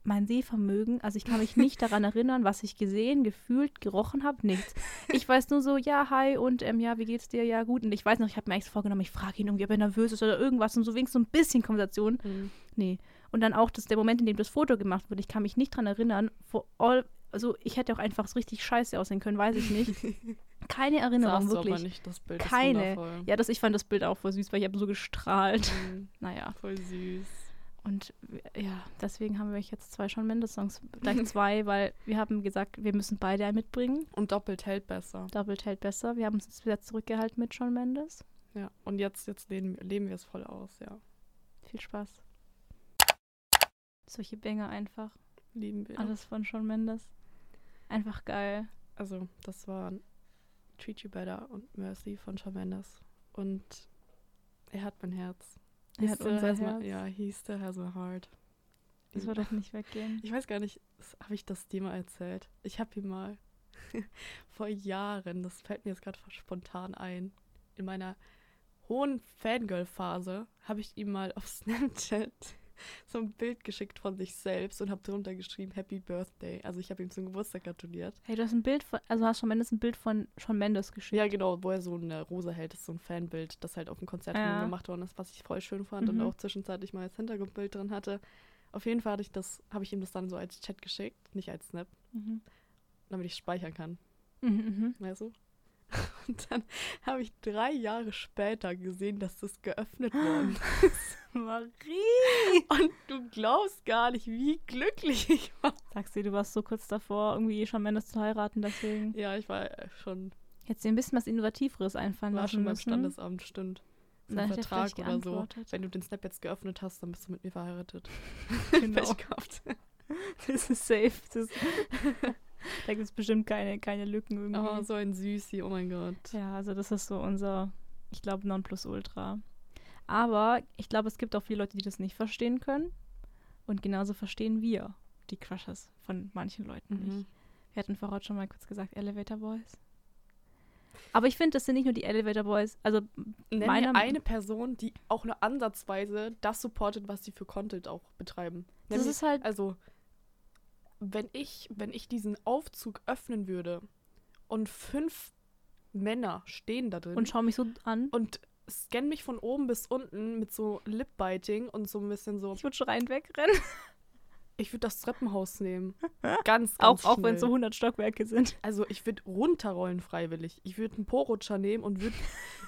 Mein Sehvermögen, also ich kann mich nicht daran erinnern, was ich gesehen, gefühlt, gerochen habe, nichts. Ich weiß nur so, ja, hi und ähm, ja, wie geht's dir? Ja, gut. Und ich weiß noch, ich habe mir eigentlich vorgenommen, ich frage ihn irgendwie, ob er nervös ist oder irgendwas und so wenigstens so ein bisschen Konversation. Mhm. Nee. Und dann auch das, der Moment, in dem das Foto gemacht wurde, ich kann mich nicht dran erinnern. All, also ich hätte auch einfach so richtig scheiße aussehen können, weiß ich nicht. Keine Erinnerung, Sahst du wirklich. aber nicht das Bild. Keine. Ja, das, ich fand das Bild auch voll süß, weil ich habe so gestrahlt. Mhm. Naja. Voll süß. Und ja, deswegen haben wir euch jetzt zwei schon Mendes-Songs, gleich zwei, weil wir haben gesagt, wir müssen beide einen mitbringen. Und doppelt hält besser. Doppelt hält besser. Wir haben uns jetzt wieder zurückgehalten mit Shawn Mendes. Ja. Und jetzt, jetzt leben, leben wir es voll aus, ja. Viel Spaß. Solche Banger einfach. Lieben wir. Alles von Shawn Mendes. Einfach geil. Also, das waren Treat You Better und Mercy von Shawn Mendes. Und er hat mein Herz. Er hat unser Herz. Ja, he still has my heart. Das wird doch nicht weggehen. Ich weiß gar nicht, habe ich das dir mal erzählt? Ich habe ihm mal vor Jahren, das fällt mir jetzt gerade spontan ein, in meiner hohen Fangirl-Phase habe ich ihm mal auf Snapchat so ein Bild geschickt von sich selbst und habe drunter geschrieben Happy Birthday. Also ich habe ihm zum Geburtstag gratuliert. Hey, du hast ein Bild von, also hast Shawn Mendes ein Bild von Shawn Mendes geschickt. Ja, genau, wo er so eine Rose hält, das ist so ein Fanbild, das halt auf dem Konzert Ja. gemacht worden ist, was ich voll schön fand und Mhm. auch zwischenzeitlich mal als Hintergrundbild drin hatte. Auf jeden Fall hatte ich das, habe ich ihm das dann so als Chat geschickt, nicht als Snap, Mhm. damit ich speichern kann. Mhm, mhm. weißt du? Und dann habe ich drei Jahre später gesehen, dass das geöffnet worden ist. Marie! Und du glaubst gar nicht, wie glücklich ich war. Sagst du, du warst so kurz davor, irgendwie Shawn Mendes zu heiraten, deswegen. Ja, ich war äh, schon, Hättest dir ein bisschen was Innovativeres einfallen war lassen schon beim. Standesamt, stimmt. So ein er Vertrag oder so. Wenn du den Snap jetzt geöffnet hast, dann bist du mit mir verheiratet. Genau. Pech gehabt. Das ist safe. Das da gibt es bestimmt keine, keine Lücken irgendwie. Oh, so ein Süßi, oh mein Gott. Ja, also das ist so unser, ich glaube, Nonplusultra. Aber ich glaube, es gibt auch viele Leute, die das nicht verstehen können. Und genauso verstehen wir die Crushes von manchen Leuten nicht. Mhm. Wir hatten vorher schon mal kurz gesagt, Elevator Boys. Aber ich finde, das sind nicht nur die Elevator Boys. Also Nenn meiner eine Person, die auch nur ansatzweise das supportet, was sie für Content auch betreiben. das Nenn mir- ist halt, Also, wenn ich, wenn ich diesen Aufzug öffnen würde und fünf Männer stehen da drin Und schau mich so an. und scannen mich von oben bis unten mit so Lip-Biting und so ein bisschen so. Ich würde schreiend wegrennen. Ich würde das Treppenhaus nehmen. Ganz, ganz Auch, auch wenn es so schnell. 100 Stockwerke sind. Also ich würde runterrollen freiwillig. Ich würde einen Po-Rutscher nehmen und würd,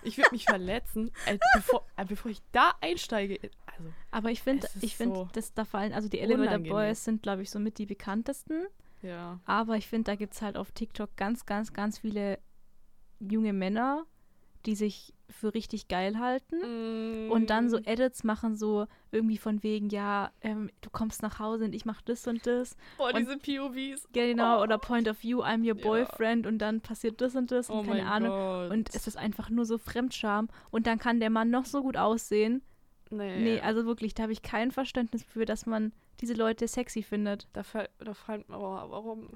ich würde mich verletzen, äh, bevor, äh, bevor ich da einsteige. Also, Aber ich finde, ich finde, so dass da fallen, also die Elevator unangenehm. Boys sind, glaube ich, somit die bekanntesten. ja. Aber ich finde, da gibt es halt auf TikTok ganz, ganz, ganz viele junge Männer, die sich für richtig geil halten. Und dann so Edits machen, so irgendwie von wegen, ja, ähm, du kommst nach Hause und ich mach das und das. Oh, und- diese POVs. Genau, Oh. oder Point of View, I'm your Ja. boyfriend und dann passiert das und das Oh und keine Ahnung. Gott. Und es ist einfach nur so Fremdscham. Und dann kann der Mann noch so gut aussehen. nee, Nee, also wirklich, da habe ich kein Verständnis für, dass man diese Leute sexy findet. da, da fallen oh, warum?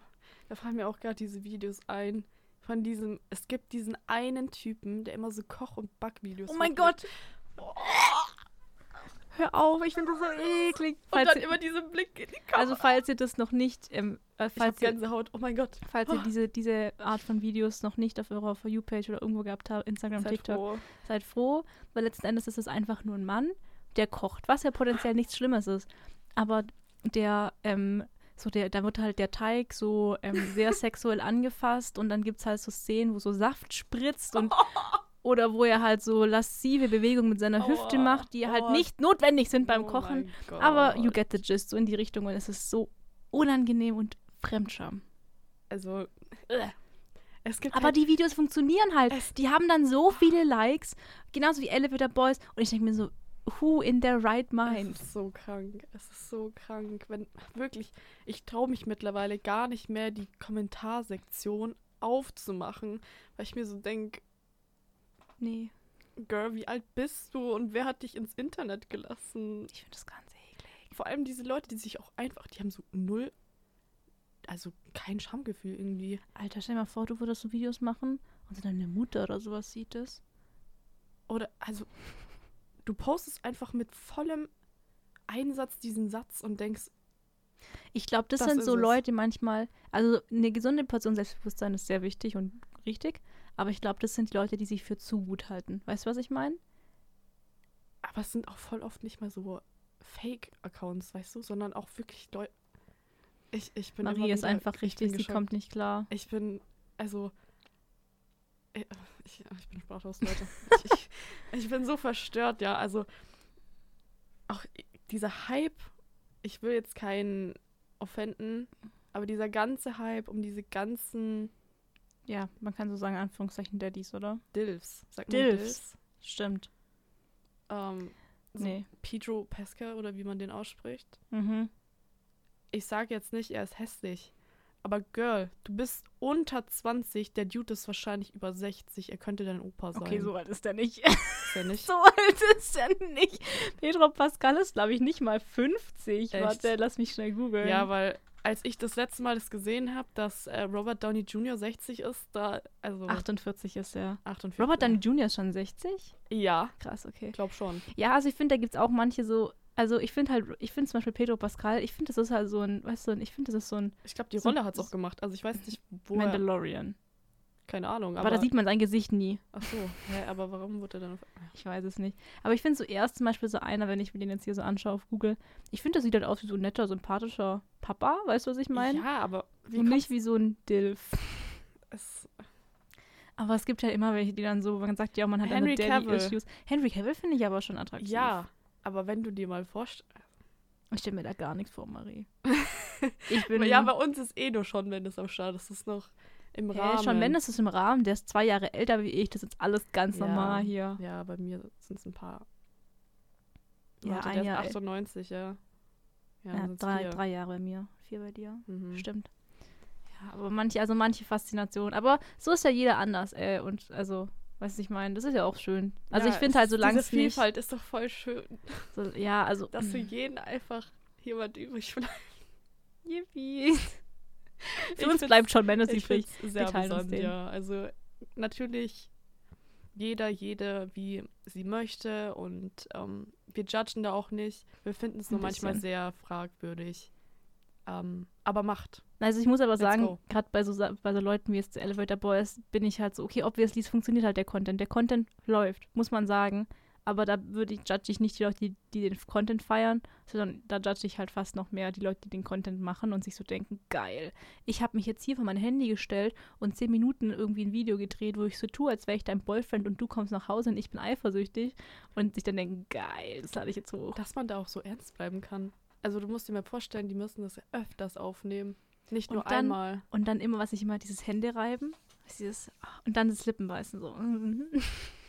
Da fallen mir auch gerade diese Videos ein. Von diesem, es gibt diesen einen Typen, der immer so Koch- und Backvideos Oh mein. Gott! Hör auf, ich finde das so eklig. Und Falls dann ihr, immer diese Blick in die Kamera. also falls ihr das noch nicht, ähm, äh, falls, ihr, Gänsehaut. Oh mein Gott. falls ihr diese, diese Art von Videos noch nicht auf eurer For You-Page oder irgendwo gehabt habt, Instagram, Seid TikTok, froh. seid froh, weil letzten Endes ist es einfach nur ein Mann, der kocht, was ja potenziell nichts Schlimmes ist. Aber der, ähm, so der, da wird halt der Teig so ähm, sehr sexuell angefasst und dann gibt es halt so Szenen, wo so Saft spritzt und oder wo er halt so lascive Bewegungen mit seiner Hüfte Aua, macht, die halt aua. nicht notwendig sind beim Oh Kochen. Aber you get the gist, so in die Richtung und es ist so unangenehm und Fremdscham. Also, äh, es gibt Aber halt, die Videos funktionieren halt. Die haben dann so viele Likes, genauso wie Elevator Boys. Und ich denke mir so, who in their right mind? Es ist so krank. Es ist so krank. Wenn wirklich, ich traue mich mittlerweile gar nicht mehr, die Kommentarsektion aufzumachen, weil ich mir so denke, Nee, Girl, wie alt bist du und wer hat dich ins Internet gelassen? ich finde das ganz eklig. Vor allem diese Leute, die sich auch einfach, die haben so null, also kein Schamgefühl irgendwie. Alter, stell dir mal vor, du würdest so Videos machen und so deine Mutter oder sowas sieht es. Oder, also, du postest einfach mit vollem Einsatz diesen Satz und denkst, Ich glaube, das, Das sind so es. Leute manchmal, also eine gesunde Portion Selbstbewusstsein ist sehr wichtig und richtig, aber ich glaube, das sind die Leute, die sich für zu gut halten. Weißt du, was ich meine? aber es sind auch voll oft nicht mal so Fake-Accounts, weißt du, sondern auch wirklich Leute. Ich, ich bin Marie ist wieder- einfach richtig, sie kommt nicht klar. Ich bin, also, äh, ich, ich bin sprachlos, Leute. ich, ich, bin so verstört, ja. Also, auch dieser Hype, ich will jetzt keinen offenden, aber dieser ganze Hype um diese ganzen Ja, man kann so sagen, Anführungszeichen Daddies, oder? Dilfs, sagt Dilfs. Dilfs? Stimmt. Ähm, so Nee. Pedro Pesca oder wie man den ausspricht. Mhm. Ich sage jetzt nicht, er ist hässlich. Aber Girl, du bist unter 20, der Dude ist wahrscheinlich über 60, er könnte dein Opa sein. Okay, so alt ist der nicht. ist er nicht. so alt ist er nicht. Pedro Pascal ist, glaube ich, nicht mal 50. Echt? Warte, lass mich schnell googeln. Ja, weil als ich das letzte Mal das gesehen habe, dass äh, Robert Downey Jr. 60 ist, da, also 48 ist er. 48. Robert Downey Jr. ist schon 60? Ja, Krass, okay. glaub schon. Ja, also ich finde, da gibt es auch manche so. Also ich finde halt, ich finde zum Beispiel Pedro Pascal, ich finde, das ist halt so ein, weißt du, ich finde, das ist so ein Ich glaube, die So- Rolle hat es auch gemacht. Also ich weiß nicht, wo er, Mandalorian. Keine Ahnung. Aber, Aber, da sieht man sein Gesicht nie. Ach so, hä, aber warum wurde er dann auf... Ich weiß es nicht. Aber ich finde so erst zum Beispiel so einer, wenn ich mir den jetzt hier so anschaue auf Google, ich finde, das sieht halt aus wie so ein netter, sympathischer Papa, weißt du, was ich meine? Ja, aber Und nicht wie so ein Dilf. es, Aber es gibt ja immer welche, die dann so, man sagt ja man hat Henry. Daddy-Issues. Henry Cavill finde ich aber schon attraktiv. ja, aber wenn du dir mal vorstellst... Ich stelle mir da gar nichts vor, Marie. Ich bin. Ja, bei uns ist eh nur schon Mendes am Start. Das ist noch im Rahmen. schon wenn, das ist im Rahmen, der ist zwei Jahre älter wie ich, das ist alles ganz Ja. normal hier. Ja, bei mir sind es ein paar. Ja, Warte, ein der Jahr ist 98, ja. Ja, Ja, drei, drei Jahre bei mir, vier bei dir. Mhm. Stimmt. Ja, aber manche, also manche Faszination. Aber so ist ja jeder anders, ey. Und also, weißt du, ich meine, das ist ja auch schön. Also Ja, ich finde halt, solange es nicht. Vielfalt ist doch voll schön, So, ja, also. dass für jeden einfach jemand übrig bleibt. Yippie. Für uns bleibt schon Ich übrig. sehr Wir teilen uns den. ja. Also natürlich jeder, jede, wie sie möchte und ähm, wir judgen da auch nicht. Wir finden es nur manchmal sehr fragwürdig. Ähm, aber macht. Also ich muss aber Let's sagen, gerade bei so, bei so Leuten wie jetzt Elevator Boys bin ich halt so, okay, obviously es funktioniert halt der Content. Der Content läuft, muss man sagen. Aber da würde ich, judge ich nicht die Leute, die, die den Content feiern, sondern da judge ich halt fast noch mehr die Leute, die den Content machen und sich so denken, geil, ich habe mich jetzt hier vor mein Handy gestellt und zehn Minuten irgendwie ein Video gedreht, wo ich so tue, als wäre ich dein Boyfriend und du kommst nach Hause und ich bin eifersüchtig und sich dann denken, geil, das lade ich jetzt hoch. Dass man da auch so ernst bleiben kann. Also du musst dir mal vorstellen, die müssen das öfters aufnehmen. Nicht Und nur dann- einmal. Und dann immer, was ich immer, dieses Hände reiben, dieses, und dann das Lippenbeißen so.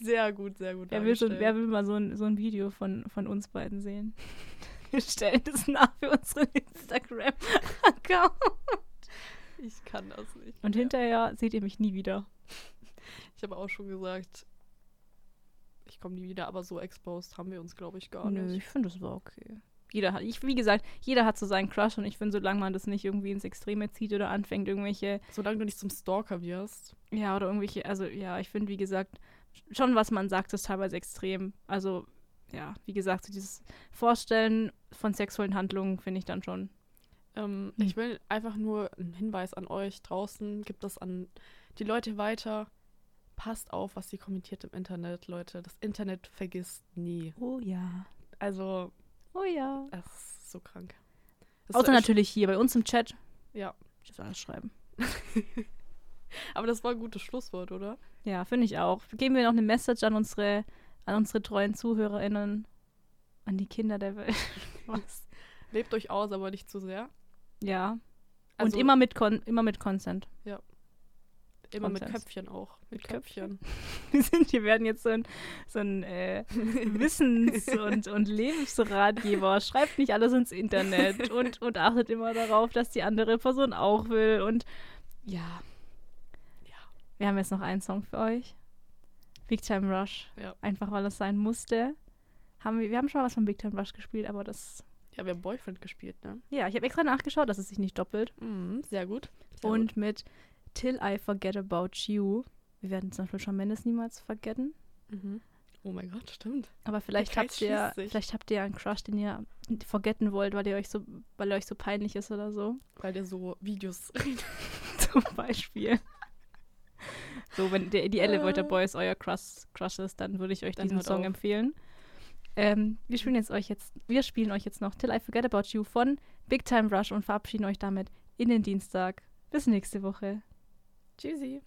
Sehr gut, sehr gut. Wer will, so, wer will mal so ein, so ein Video von, von uns beiden sehen? Wir stellen das nach für unseren Instagram-Account. Ich kann das nicht. Und mehr. hinterher seht ihr mich nie wieder. Ich habe auch schon gesagt, ich komme nie wieder, aber so exposed haben wir uns, glaube ich, gar Nö, nicht. ich finde, das war okay. Jeder hat, ich, wie gesagt, jeder hat so seinen Crush und ich finde, solange man das nicht irgendwie ins Extreme zieht oder anfängt, irgendwelche, Solange du nicht zum Stalker wirst. ja, oder irgendwelche, also ja, ich finde, wie gesagt, schon was man sagt, ist teilweise extrem. Also, ja, wie gesagt, so dieses Vorstellen von sexuellen Handlungen finde ich dann schon. Ähm, Hm. Ich will einfach nur einen Hinweis an euch draußen, gibt das an die Leute weiter. Passt auf, was ihr kommentiert im Internet, Leute. Das Internet vergisst nie. Oh ja. Also, Oh ja. es ist so krank. Es Außer natürlich hier bei uns im Chat. Ja, Ich darf alles schreiben. aber das war ein gutes Schlusswort, oder? Ja, finde ich auch. Geben wir noch eine Message an unsere, an unsere treuen ZuhörerInnen, an die Kinder der Welt. Was? Lebt euch aus, aber nicht zu sehr. Ja. Also Und immer mit, Kon immer mit Consent. Immer mit Konsens. Köpfchen auch. Mit Mit Köpfchen. Köpfchen. Wir sind, wir werden jetzt so ein, so ein äh, Wissens- und, und Lebensratgeber. Schreibt nicht alles ins Internet und, und achtet immer darauf, dass die andere Person auch will. Und ja. Ja. Wir haben jetzt noch einen Song für euch. Big Time Rush. Ja. Einfach weil es sein musste. Haben wir, wir haben schon mal was von Big Time Rush gespielt, aber das. Ja, wir haben Boyfriend gespielt, ne? Ja, ich habe extra nachgeschaut, dass es sich nicht doppelt. Mhm, sehr gut. Sehr und mit Till I Forget About You. Wir werden zum Beispiel Shawn Mendes niemals vergessen. Mhm. Oh mein Gott, stimmt. Aber vielleicht habt ihr, sich. vielleicht habt ihr einen Crush, den ihr forgetten wollt, weil ihr euch so, weil er euch so peinlich ist oder so. Weil der so Videos Zum Beispiel. So, wenn der, die Elevator Äh. Boys euer Crush, Crush ist, dann würde ich euch Dann diesen Song auf. empfehlen. Ähm, wir spielen jetzt euch jetzt, wir spielen euch jetzt noch Till I Forget About You von Big Time Rush und verabschieden euch damit in den Dienstag. Bis nächste Woche. Tschüssi.